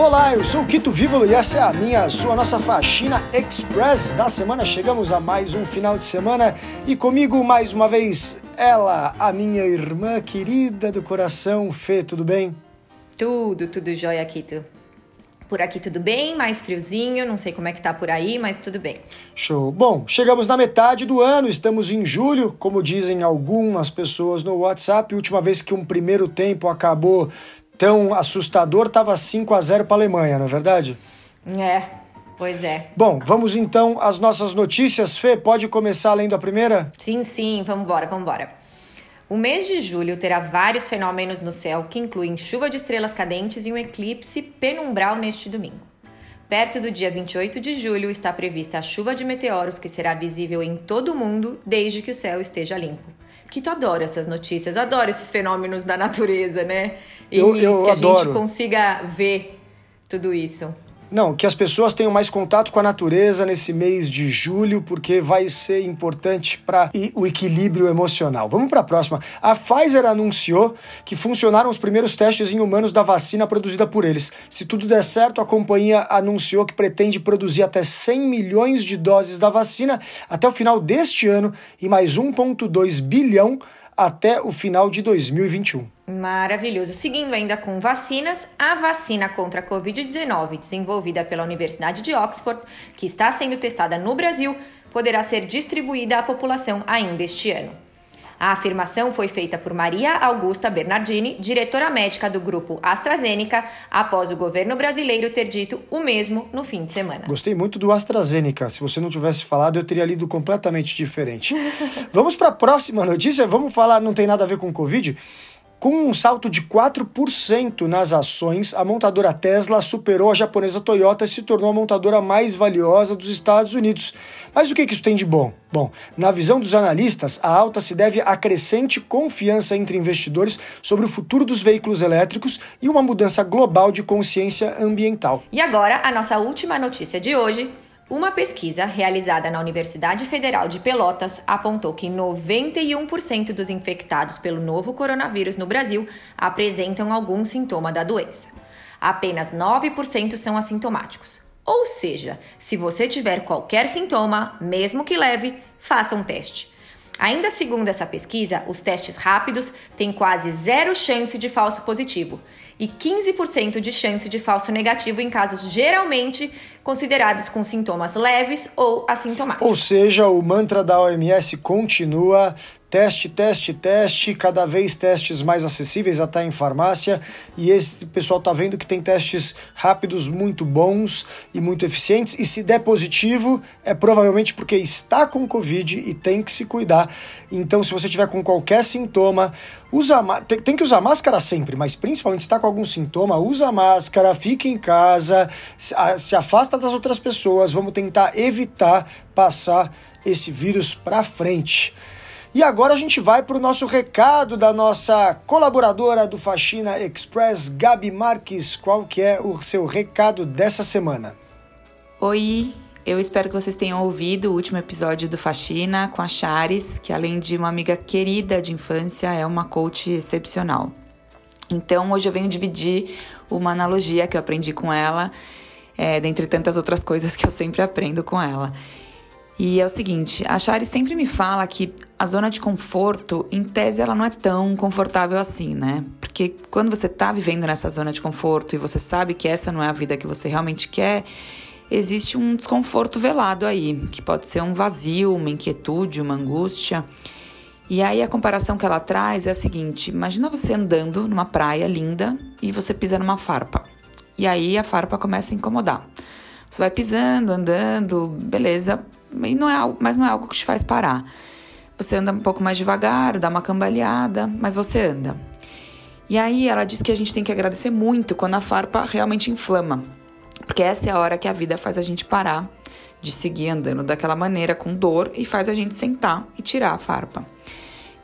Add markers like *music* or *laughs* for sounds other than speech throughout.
Olá, eu sou o Quito Vívolo e essa é a minha, a sua, nossa faxina express da semana. Chegamos a mais um final de semana e comigo mais uma vez ela, a minha irmã querida do coração, Fê, tudo bem? Tudo, tudo jóia, Quito. Por aqui tudo bem, mais friozinho, não sei como é que tá por aí, mas tudo bem. Show. Bom, chegamos na metade do ano, estamos em julho, como dizem algumas pessoas no WhatsApp. Última vez que um primeiro tempo acabou tão assustador, estava 5 a 0 para a Alemanha, não é verdade? É, pois é. Bom, vamos então às nossas notícias. Fê, pode começar lendo a primeira? Sim, sim, vamos embora, vamos embora. O mês de julho terá vários fenômenos no céu que incluem chuva de estrelas cadentes e um eclipse penumbral neste domingo. Perto do dia 28 de julho está prevista a chuva de meteoros que será visível em todo o mundo desde que o céu esteja limpo. Que tu adora essas notícias, adoro esses fenômenos da natureza, né? E eu, eu que adoro. a gente consiga ver tudo isso. Não, que as pessoas tenham mais contato com a natureza nesse mês de julho, porque vai ser importante para o equilíbrio emocional. Vamos para a próxima. A Pfizer anunciou que funcionaram os primeiros testes em humanos da vacina produzida por eles. Se tudo der certo, a companhia anunciou que pretende produzir até 100 milhões de doses da vacina até o final deste ano e mais 1,2 bilhão até o final de 2021. Maravilhoso. Seguindo ainda com vacinas, a vacina contra a Covid-19, desenvolvida pela Universidade de Oxford, que está sendo testada no Brasil, poderá ser distribuída à população ainda este ano. A afirmação foi feita por Maria Augusta Bernardini, diretora médica do grupo AstraZeneca, após o governo brasileiro ter dito o mesmo no fim de semana. Gostei muito do AstraZeneca. Se você não tivesse falado, eu teria lido completamente diferente. *laughs* Vamos para a próxima notícia. Vamos falar, não tem nada a ver com Covid. Com um salto de 4% nas ações, a montadora Tesla superou a japonesa Toyota e se tornou a montadora mais valiosa dos Estados Unidos. Mas o que isso tem de bom? Bom, na visão dos analistas, a alta se deve à crescente confiança entre investidores sobre o futuro dos veículos elétricos e uma mudança global de consciência ambiental. E agora, a nossa última notícia de hoje uma pesquisa realizada na Universidade Federal de Pelotas apontou que 91% dos infectados pelo novo coronavírus no Brasil apresentam algum sintoma da doença. Apenas 9% são assintomáticos. Ou seja, se você tiver qualquer sintoma, mesmo que leve, faça um teste. Ainda segundo essa pesquisa, os testes rápidos têm quase zero chance de falso positivo e 15% de chance de falso negativo em casos geralmente considerados com sintomas leves ou assintomáticos. Ou seja, o mantra da OMS continua teste, teste, teste, cada vez testes mais acessíveis até em farmácia. E esse pessoal tá vendo que tem testes rápidos muito bons e muito eficientes. E se der positivo, é provavelmente porque está com Covid e tem que se cuidar. Então, se você tiver com qualquer sintoma, usa tem que usar máscara sempre, mas principalmente se está com algum sintoma, usa máscara, fique em casa, se afasta das outras pessoas. Vamos tentar evitar passar esse vírus para frente. E agora a gente vai para o nosso recado da nossa colaboradora do Faxina Express, Gabi Marques. Qual que é o seu recado dessa semana? Oi, eu espero que vocês tenham ouvido o último episódio do Faxina com a Chares, que além de uma amiga querida de infância, é uma coach excepcional. Então hoje eu venho dividir uma analogia que eu aprendi com ela, é, dentre tantas outras coisas que eu sempre aprendo com ela. E é o seguinte, a Shari sempre me fala que a zona de conforto, em tese, ela não é tão confortável assim, né? Porque quando você tá vivendo nessa zona de conforto e você sabe que essa não é a vida que você realmente quer, existe um desconforto velado aí, que pode ser um vazio, uma inquietude, uma angústia. E aí a comparação que ela traz é a seguinte: imagina você andando numa praia linda e você pisa numa farpa. E aí a farpa começa a incomodar. Você vai pisando, andando, beleza, e não é, mas não é algo que te faz parar. Você anda um pouco mais devagar, dá uma cambaleada, mas você anda. E aí ela diz que a gente tem que agradecer muito quando a farpa realmente inflama, porque essa é a hora que a vida faz a gente parar de seguir andando daquela maneira com dor e faz a gente sentar e tirar a farpa.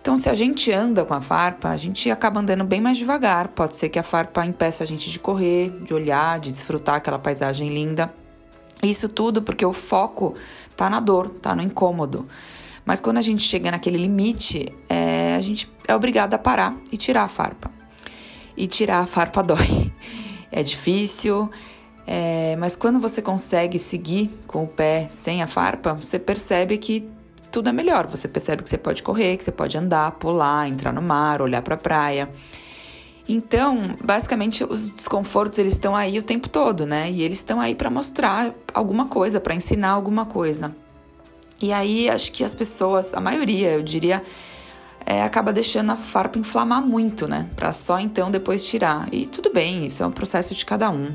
Então, se a gente anda com a farpa, a gente acaba andando bem mais devagar. Pode ser que a farpa impeça a gente de correr, de olhar, de desfrutar aquela paisagem linda. Isso tudo porque o foco tá na dor, tá no incômodo. Mas quando a gente chega naquele limite, é, a gente é obrigado a parar e tirar a farpa. E tirar a farpa *laughs* dói. é difícil, é, mas quando você consegue seguir com o pé sem a farpa, você percebe que tudo é melhor. Você percebe que você pode correr, que você pode andar, pular, entrar no mar, olhar para a praia. Então, basicamente, os desconfortos eles estão aí o tempo todo, né? E eles estão aí para mostrar alguma coisa, para ensinar alguma coisa. E aí, acho que as pessoas, a maioria, eu diria, é, acaba deixando a farpa inflamar muito, né? Para só então depois tirar. E tudo bem, isso é um processo de cada um.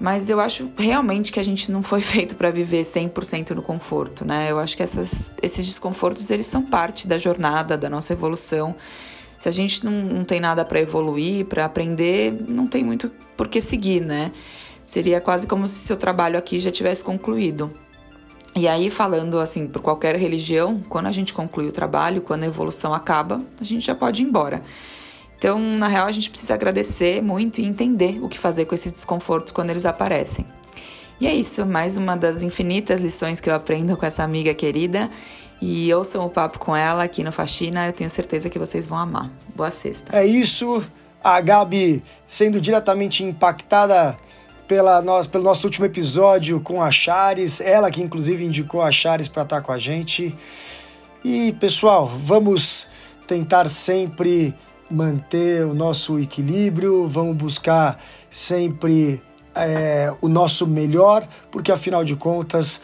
Mas eu acho realmente que a gente não foi *laughs* feito para viver 100% no conforto, né? Eu acho que essas, esses desconfortos eles são parte da jornada, da nossa evolução. Se a gente não, não tem nada para evoluir, para aprender, não tem muito por que seguir, né? Seria quase como se seu trabalho aqui já tivesse concluído. E aí, falando assim, por qualquer religião, quando a gente conclui o trabalho, quando a evolução acaba, a gente já pode ir embora. Então, na real, a gente precisa agradecer muito e entender o que fazer com esses desconfortos quando eles aparecem. E é isso, mais uma das infinitas lições que eu aprendo com essa amiga querida. E ouçam o papo com ela aqui no Faxina, eu tenho certeza que vocês vão amar. Boa sexta. É isso, a Gabi sendo diretamente impactada pela nós, pelo nosso último episódio com a Chares, ela que inclusive indicou a Chares para estar com a gente. E pessoal, vamos tentar sempre manter o nosso equilíbrio, vamos buscar sempre é, o nosso melhor, porque afinal de contas,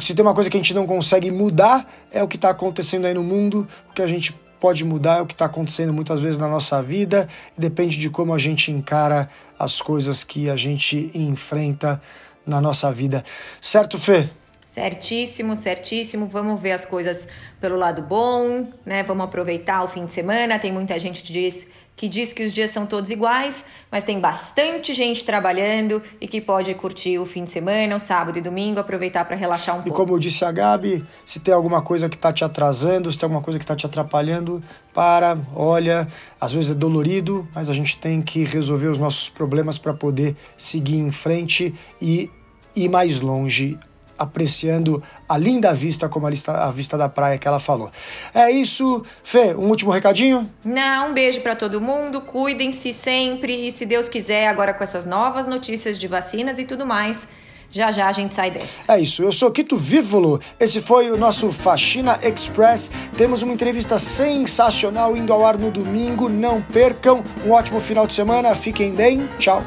se tem uma coisa que a gente não consegue mudar, é o que está acontecendo aí no mundo, o que a gente pode mudar é o que está acontecendo muitas vezes na nossa vida, depende de como a gente encara as coisas que a gente enfrenta na nossa vida. Certo, Fê? Certíssimo, certíssimo. Vamos ver as coisas pelo lado bom, né? Vamos aproveitar o fim de semana. Tem muita gente que diz que diz que os dias são todos iguais, mas tem bastante gente trabalhando e que pode curtir o fim de semana, o sábado e domingo, aproveitar para relaxar um e pouco. E como eu disse a Gabi, se tem alguma coisa que está te atrasando, se tem alguma coisa que está te atrapalhando, para, olha, às vezes é dolorido, mas a gente tem que resolver os nossos problemas para poder seguir em frente e ir mais longe apreciando a linda vista, como a, lista, a vista da praia que ela falou. É isso, Fê, um último recadinho? Não, um beijo para todo mundo, cuidem-se sempre e se Deus quiser, agora com essas novas notícias de vacinas e tudo mais, já já a gente sai dessa. É isso, eu sou Quito Vívolo, esse foi o nosso Faxina Express. Temos uma entrevista sensacional indo ao ar no domingo, não percam. Um ótimo final de semana, fiquem bem, tchau.